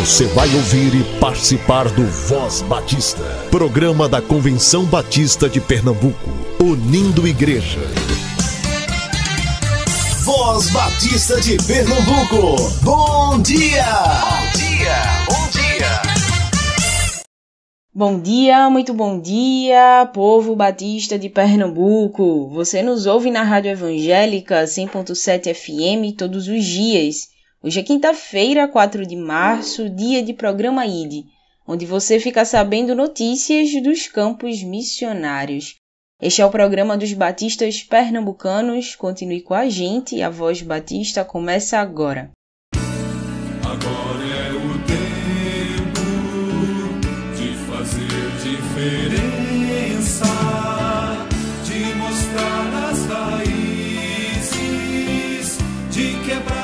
Você vai ouvir e participar do Voz Batista, programa da Convenção Batista de Pernambuco, unindo igreja. Voz Batista de Pernambuco, bom dia! Bom dia, bom dia! Bom dia, muito bom dia, povo batista de Pernambuco. Você nos ouve na Rádio Evangélica 100.7 FM todos os dias Hoje é quinta-feira, 4 de março, dia de programa ID, onde você fica sabendo notícias dos campos missionários. Este é o programa dos batistas pernambucanos. Continue com a gente, a Voz Batista começa agora. Agora é o tempo de fazer diferença, de mostrar as raízes, de quebrar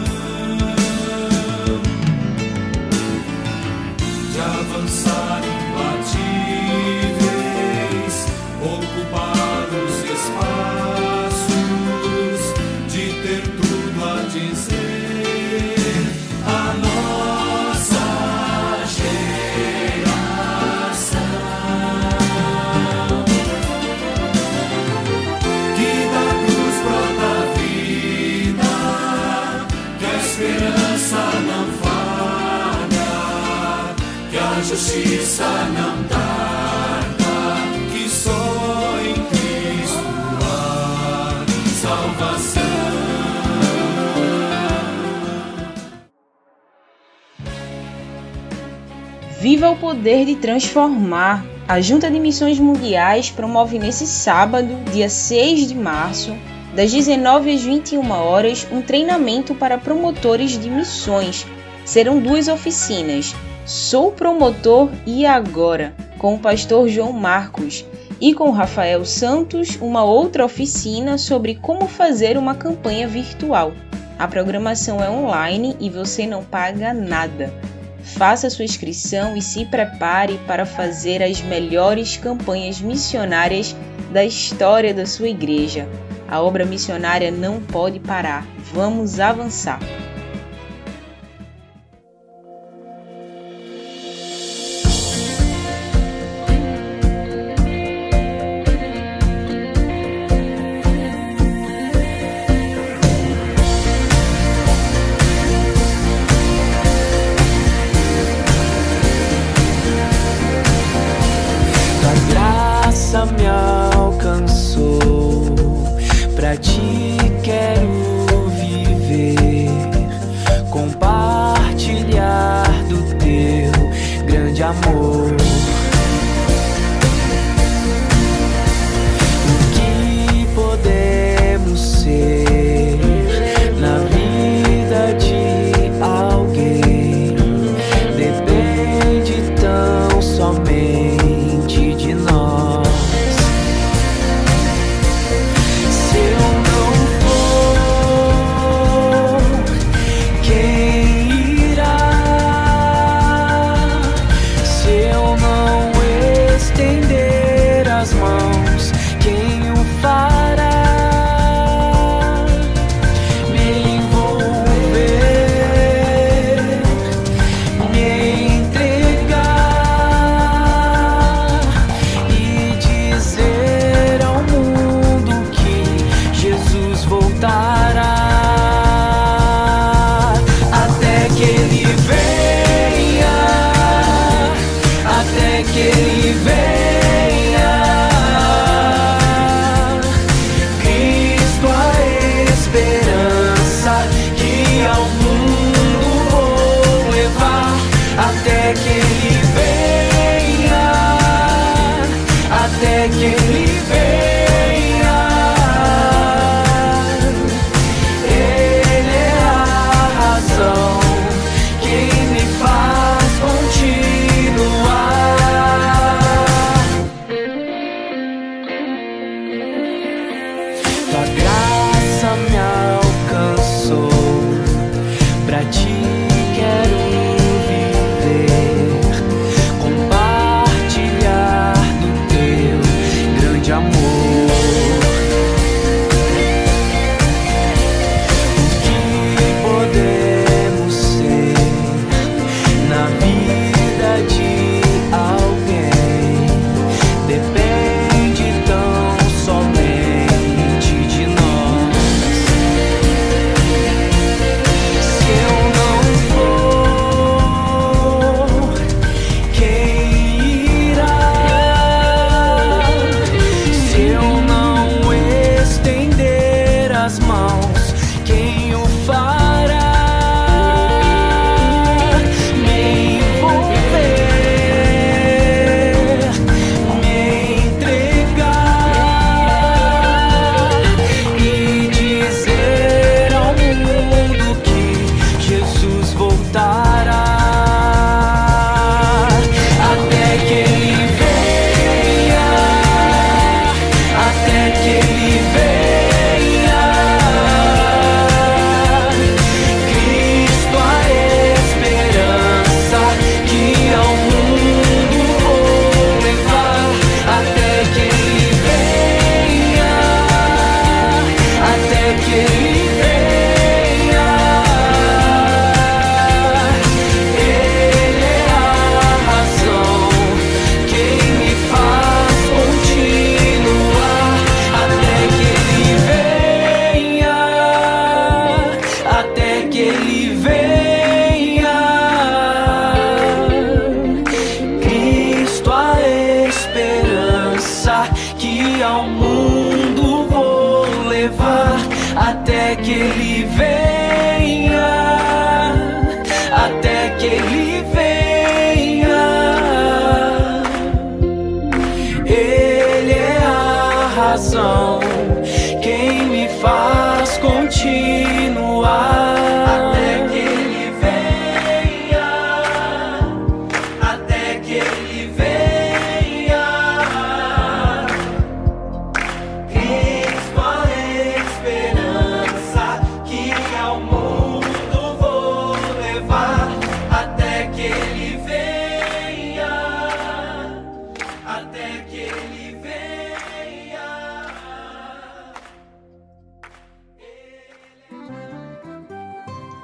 justiça não tarda, que só em Cristo há salvação. Viva o poder de transformar! A Junta de Missões Mundiais promove nesse sábado, dia 6 de março, das 19 às 21 horas, um treinamento para promotores de missões. Serão duas oficinas: Sou Promotor e Agora, com o pastor João Marcos, e com Rafael Santos, uma outra oficina sobre como fazer uma campanha virtual. A programação é online e você não paga nada. Faça sua inscrição e se prepare para fazer as melhores campanhas missionárias da história da sua igreja. A obra missionária não pode parar. Vamos avançar.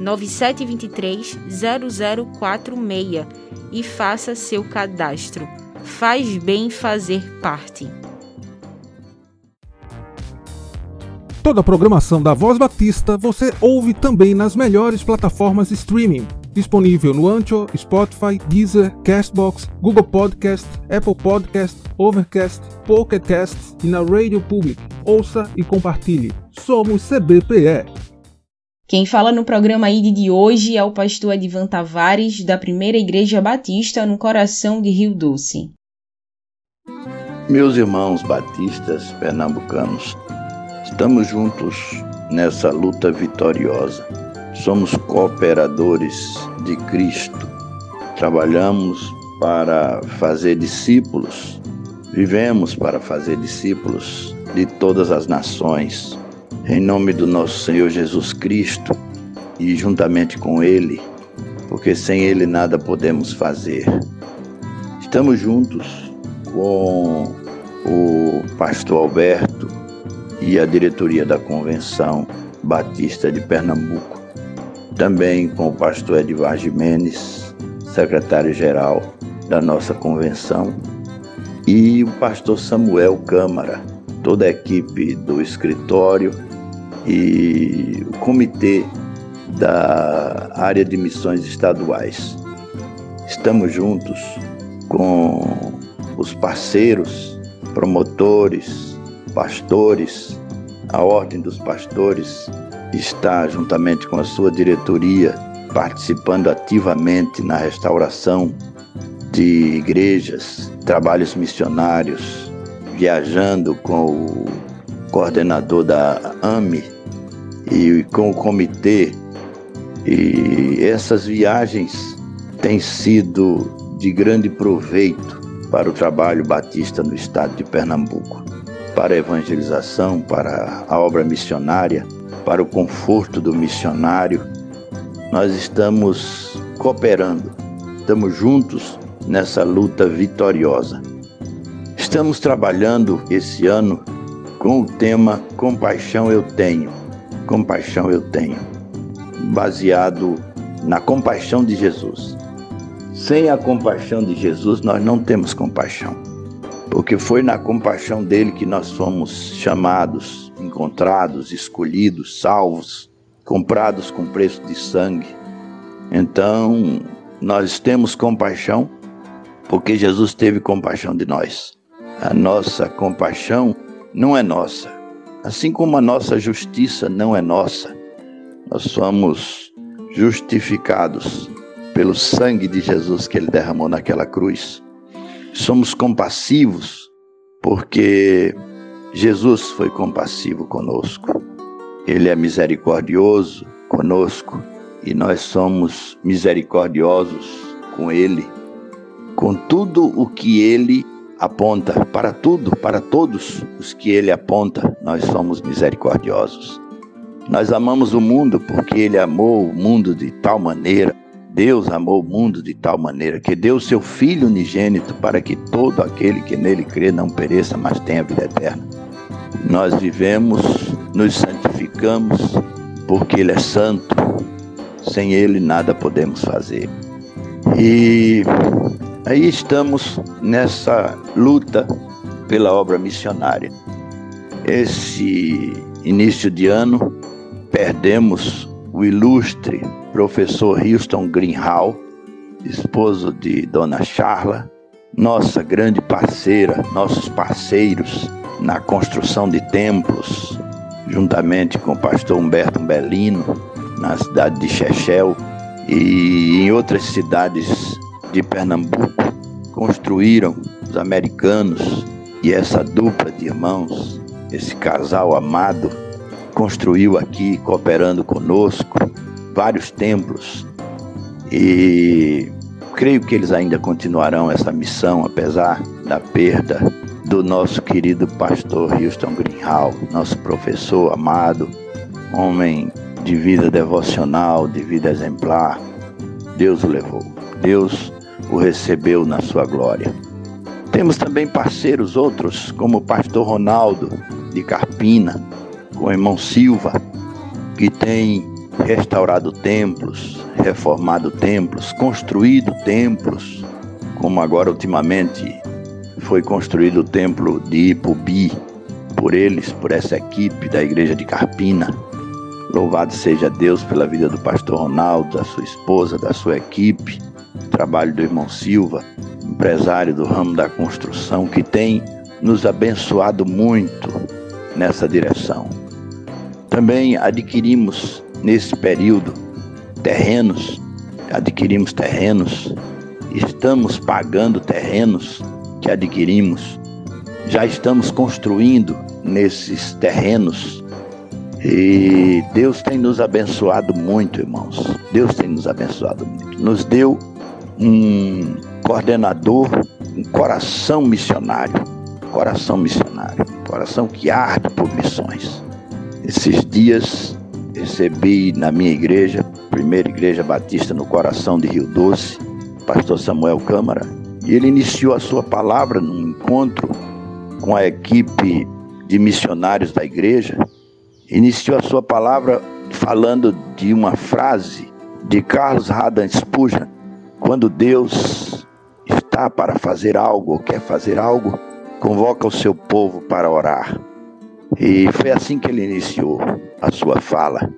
9723 0046 e faça seu cadastro. Faz bem fazer parte. Toda a programação da Voz Batista você ouve também nas melhores plataformas streaming. Disponível no Ancho, Spotify, Deezer, Castbox, Google Podcast, Apple Podcast, Overcast, Pocket Cast e na Radio Public. Ouça e compartilhe. Somos CBPE. Quem fala no programa ID de hoje é o pastor Edvan Tavares, da Primeira Igreja Batista no coração de Rio Doce. Meus irmãos batistas pernambucanos, estamos juntos nessa luta vitoriosa. Somos cooperadores de Cristo. Trabalhamos para fazer discípulos. Vivemos para fazer discípulos de todas as nações. Em nome do nosso Senhor Jesus Cristo e juntamente com Ele, porque sem Ele nada podemos fazer. Estamos juntos com o pastor Alberto e a diretoria da Convenção Batista de Pernambuco, também com o pastor Edvar Jimenez, secretário-geral da nossa convenção, e o pastor Samuel Câmara, toda a equipe do escritório e o comitê da área de missões estaduais. Estamos juntos com os parceiros, promotores, pastores, a Ordem dos Pastores está, juntamente com a sua diretoria, participando ativamente na restauração de igrejas, trabalhos missionários, viajando com o coordenador da AME e com o comitê. E essas viagens têm sido de grande proveito para o trabalho batista no estado de Pernambuco, para a evangelização, para a obra missionária, para o conforto do missionário. Nós estamos cooperando, estamos juntos nessa luta vitoriosa. Estamos trabalhando esse ano com o tema Compaixão Eu Tenho. Compaixão Eu Tenho, baseado na compaixão de Jesus. Sem a compaixão de Jesus, nós não temos compaixão, porque foi na compaixão dele que nós fomos chamados, encontrados, escolhidos, salvos, comprados com preço de sangue. Então, nós temos compaixão porque Jesus teve compaixão de nós. A nossa compaixão não é nossa, assim como a nossa justiça não é nossa. Nós somos justificados pelo sangue de Jesus que ele derramou naquela cruz. Somos compassivos porque Jesus foi compassivo conosco. Ele é misericordioso conosco e nós somos misericordiosos com ele com tudo o que ele aponta, para tudo, para todos os que ele aponta, nós somos misericordiosos. Nós amamos o mundo porque ele amou o mundo de tal maneira, Deus amou o mundo de tal maneira que deu seu Filho unigênito para que todo aquele que nele crê não pereça, mas tenha vida eterna. Nós vivemos, nos santificamos porque ele é santo. Sem ele nada podemos fazer. E Aí estamos nessa luta pela obra missionária. Esse início de ano perdemos o ilustre professor Houston Greenhall, esposo de Dona Charla, nossa grande parceira, nossos parceiros na construção de templos, juntamente com o pastor Humberto Belino, na cidade de Chechel e em outras cidades de Pernambuco construíram os americanos e essa dupla de irmãos, esse casal amado, construiu aqui, cooperando conosco, vários templos. e creio que eles ainda continuarão essa missão, apesar da perda do nosso querido pastor Houston Greenhall, nosso professor amado, homem de vida devocional, de vida exemplar. Deus o levou, Deus o recebeu na sua glória. Temos também parceiros outros, como o pastor Ronaldo de Carpina, com o irmão Silva, que tem restaurado templos, reformado templos, construído templos, como agora ultimamente foi construído o templo de Ipubi por eles, por essa equipe da igreja de Carpina. Louvado seja Deus pela vida do pastor Ronaldo, da sua esposa, da sua equipe, trabalho do irmão Silva, empresário do ramo da construção, que tem nos abençoado muito nessa direção. Também adquirimos nesse período terrenos, adquirimos terrenos, estamos pagando terrenos que adquirimos, já estamos construindo nesses terrenos e Deus tem nos abençoado muito, irmãos. Deus tem nos abençoado muito. Nos deu um coordenador, um coração missionário, coração missionário, coração que arde por missões. Esses dias recebi na minha igreja, primeira igreja batista no coração de Rio Doce, pastor Samuel Câmara, e ele iniciou a sua palavra num encontro com a equipe de missionários da igreja, iniciou a sua palavra falando de uma frase de Carlos Haddon Spurgeon, quando Deus está para fazer algo ou quer fazer algo, convoca o seu povo para orar. E foi assim que ele iniciou a sua fala.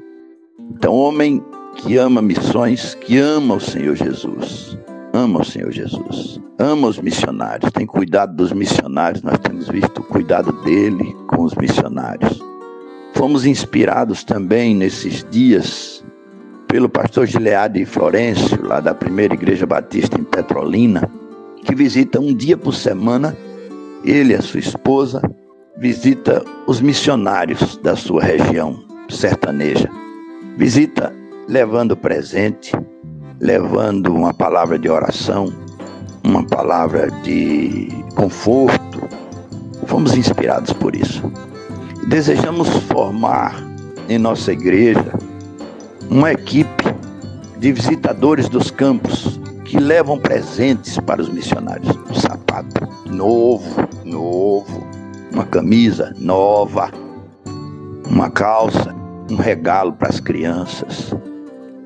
Então, homem que ama missões, que ama o Senhor Jesus, ama o Senhor Jesus, ama os missionários, tem cuidado dos missionários, nós temos visto o cuidado dele com os missionários. Fomos inspirados também nesses dias pelo pastor Gileade Florencio, lá da primeira igreja batista em Petrolina, que visita um dia por semana, ele e a sua esposa, visita os missionários da sua região sertaneja. Visita levando presente, levando uma palavra de oração, uma palavra de conforto. Fomos inspirados por isso. Desejamos formar em nossa igreja uma equipe de visitadores dos campos que levam presentes para os missionários. Um sapato novo, novo, uma camisa nova, uma calça, um regalo para as crianças,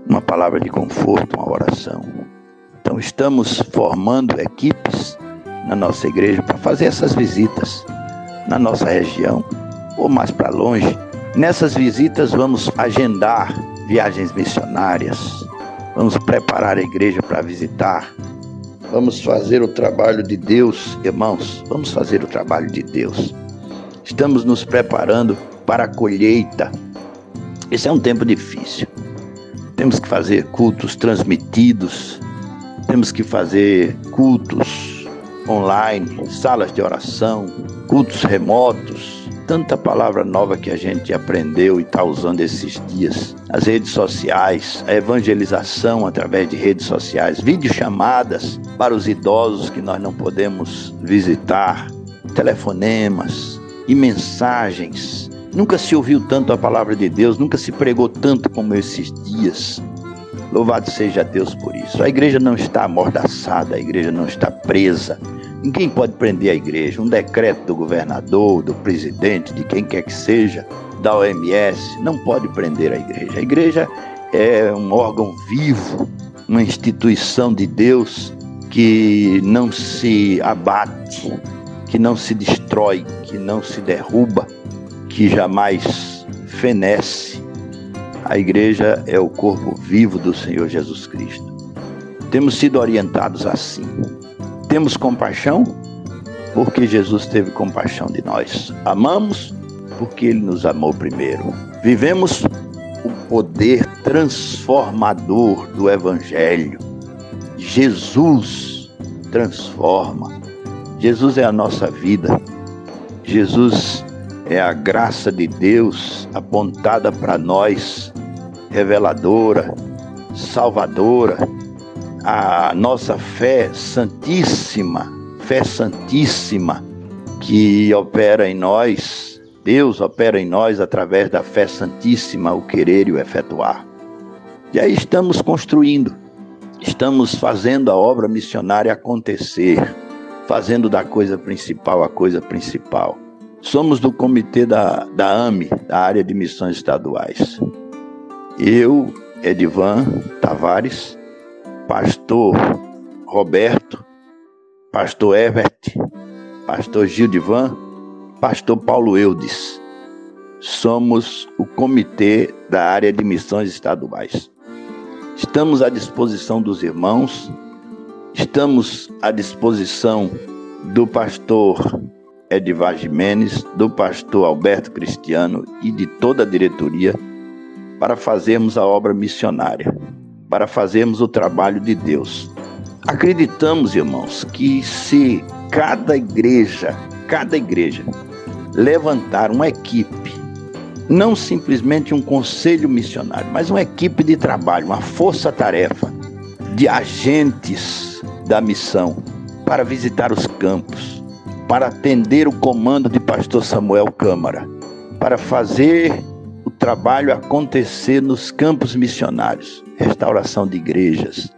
uma palavra de conforto, uma oração. Então estamos formando equipes na nossa igreja para fazer essas visitas na nossa região ou mais para longe. Nessas visitas vamos agendar viagens missionárias, vamos preparar a igreja para visitar, vamos fazer o trabalho de Deus, irmãos, vamos fazer o trabalho de Deus. Estamos nos preparando para a colheita. Esse é um tempo difícil. Temos que fazer cultos transmitidos, temos que fazer cultos online, salas de oração, cultos remotos, tanta palavra nova que a gente aprendeu e está usando esses dias. As redes sociais, a evangelização através de redes sociais, videochamadas para os idosos que nós não podemos visitar, telefonemas e mensagens. Nunca se ouviu tanto a palavra de Deus, nunca se pregou tanto como esses dias. Louvado seja Deus por isso. A igreja não está amordaçada, a igreja não está presa. Ninguém pode prender a igreja. Um decreto do governador, do presidente, de quem quer que seja, da OMS, não pode prender a igreja. A igreja é um órgão vivo, uma instituição de Deus que não se abate, que não se destrói, que não se derruba, que jamais fenece. A igreja é o corpo vivo do Senhor Jesus Cristo. Temos sido orientados assim. Temos compaixão porque Jesus teve compaixão de nós. Amamos porque ele nos amou primeiro. Vivemos o poder transformador do evangelho. Jesus transforma. Jesus é a nossa vida. Jesus é a graça de Deus apontada para nós, reveladora, salvadora, a nossa fé santíssima, fé santíssima que opera em nós, Deus opera em nós através da fé santíssima, o querer e o efetuar. E aí estamos construindo, estamos fazendo a obra missionária acontecer, fazendo da coisa principal a coisa principal. Somos do comitê da, da AME, da área de missões estaduais. Eu, Edivan Tavares, pastor Roberto, pastor Herbert, pastor Gildivan, pastor Paulo Eudes. Somos o comitê da área de missões estaduais. Estamos à disposição dos irmãos, estamos à disposição do pastor Edivar Jimenez, do pastor Alberto Cristiano e de toda a diretoria para fazermos a obra missionária, para fazermos o trabalho de Deus. Acreditamos, irmãos, que se cada igreja, cada igreja levantar uma equipe, não simplesmente um conselho missionário, mas uma equipe de trabalho, uma força-tarefa de agentes da missão para visitar os campos, para atender o comando de pastor Samuel Câmara, para fazer o trabalho acontecer nos campos missionários, restauração de igrejas,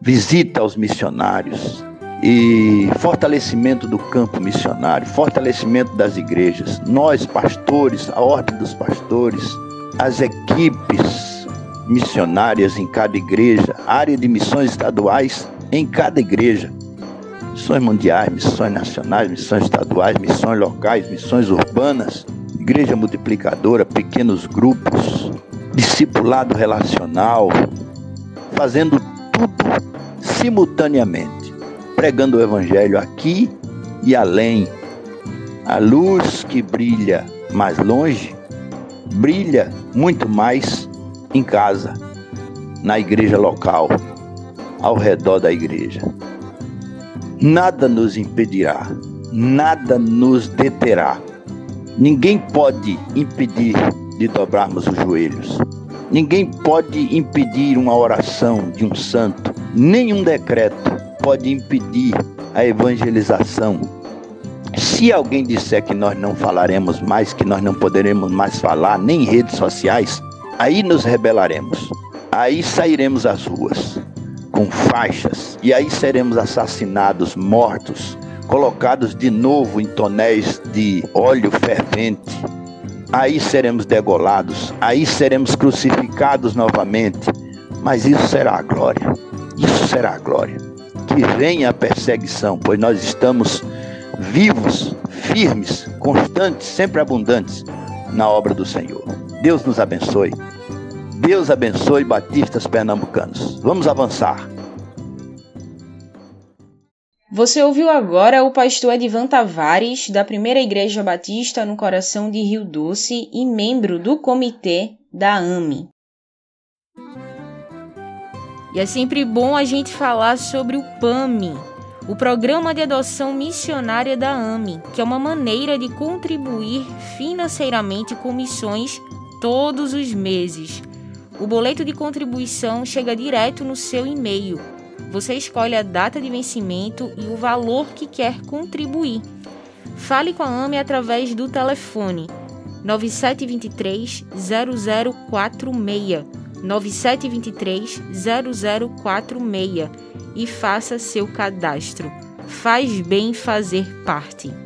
visita aos missionários e fortalecimento do campo missionário, fortalecimento das igrejas. Nós, pastores, a ordem dos pastores, as equipes missionárias em cada igreja, área de missões estaduais em cada igreja, missões mundiais, missões nacionais, missões estaduais, missões locais, missões urbanas, igreja multiplicadora, pequenos grupos, discipulado relacional, fazendo tudo simultaneamente, pregando o evangelho aqui e além. A luz que brilha mais longe, brilha muito mais em casa, na igreja local, ao redor da igreja nada nos impedirá, nada nos deterá. Ninguém pode impedir de dobrarmos os joelhos. Ninguém pode impedir uma oração de um santo. Nenhum decreto pode impedir a evangelização. Se alguém disser que nós não falaremos mais, que nós não poderemos mais falar, nem em redes sociais, aí nos rebelaremos. Aí sairemos às ruas com faixas, e aí seremos assassinados, mortos, colocados de novo em tonéis de óleo fervente. Aí seremos degolados, aí seremos crucificados novamente. Mas isso será a glória. Isso será a glória. Que venha a perseguição, pois nós estamos vivos, firmes, constantes, sempre abundantes na obra do Senhor. Deus nos abençoe. Deus abençoe batistas pernambucanos. Vamos avançar. Você ouviu agora o pastor Edvan Tavares, da Primeira Igreja Batista no coração de Rio Doce e membro do comitê da AME. E é sempre bom a gente falar sobre o PAMI, o Programa de Adoção Missionária da AME, que é uma maneira de contribuir financeiramente com missões todos os meses. O boleto de contribuição chega direto no seu e-mail. Você escolhe a data de vencimento e o valor que quer contribuir. Fale com a AME através do telefone 9723 0046 9723 0046 e faça seu cadastro. Faz bem fazer parte.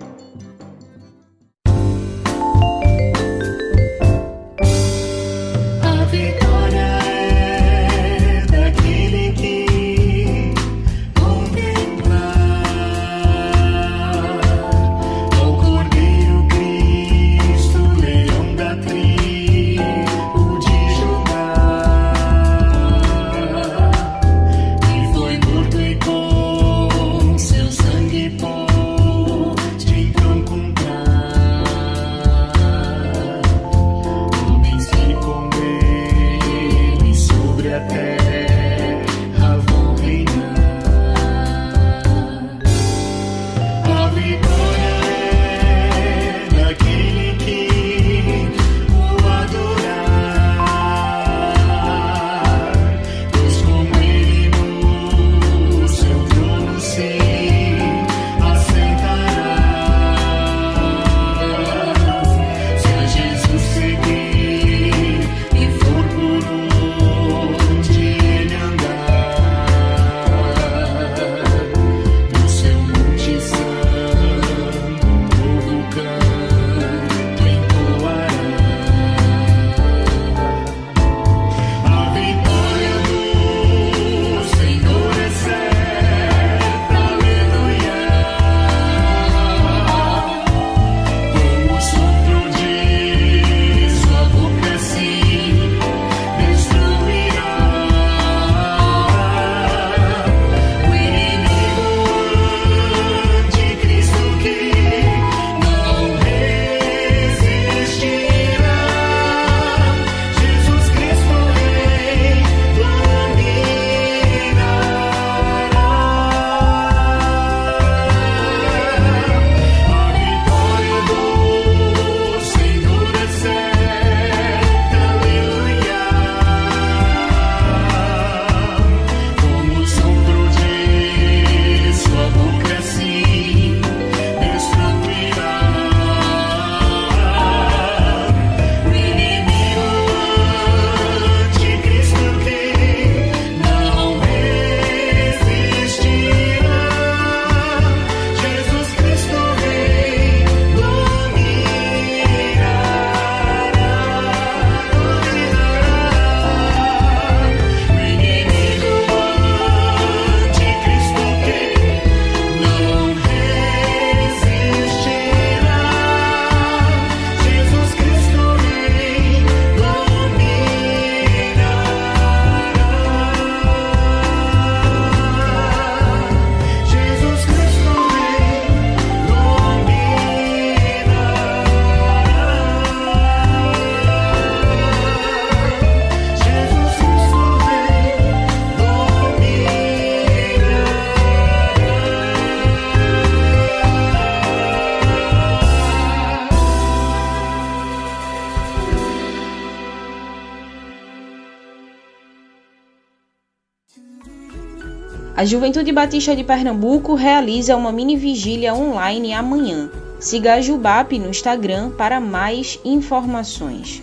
A Juventude Batista de Pernambuco realiza uma mini vigília online amanhã. Siga a Jubap no Instagram para mais informações.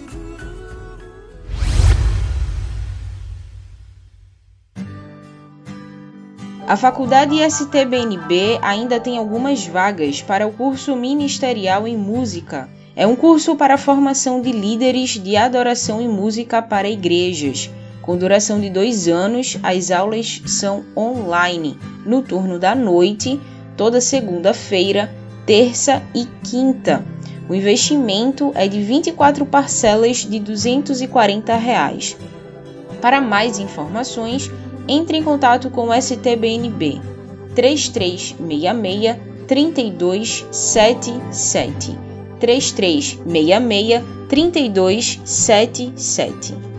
A Faculdade STBNB ainda tem algumas vagas para o curso Ministerial em Música. É um curso para a formação de líderes de adoração e música para igrejas. Com duração de dois anos, as aulas são online, no turno da noite, toda segunda-feira, terça e quinta. O investimento é de 24 parcelas de 240 reais. Para mais informações, entre em contato com o STBNB 3366 3277 3366 3277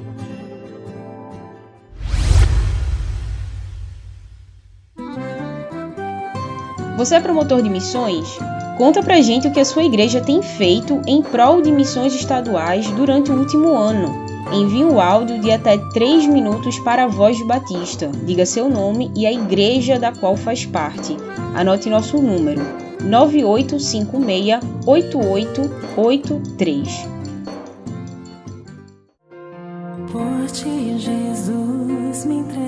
Você é promotor de missões? Conta pra gente o que a sua igreja tem feito em prol de missões estaduais durante o último ano. Envie um áudio de até 3 minutos para a Voz Batista. Diga seu nome e a igreja da qual faz parte. Anote nosso número: 9856 8883. Por ti, Jesus, me entrego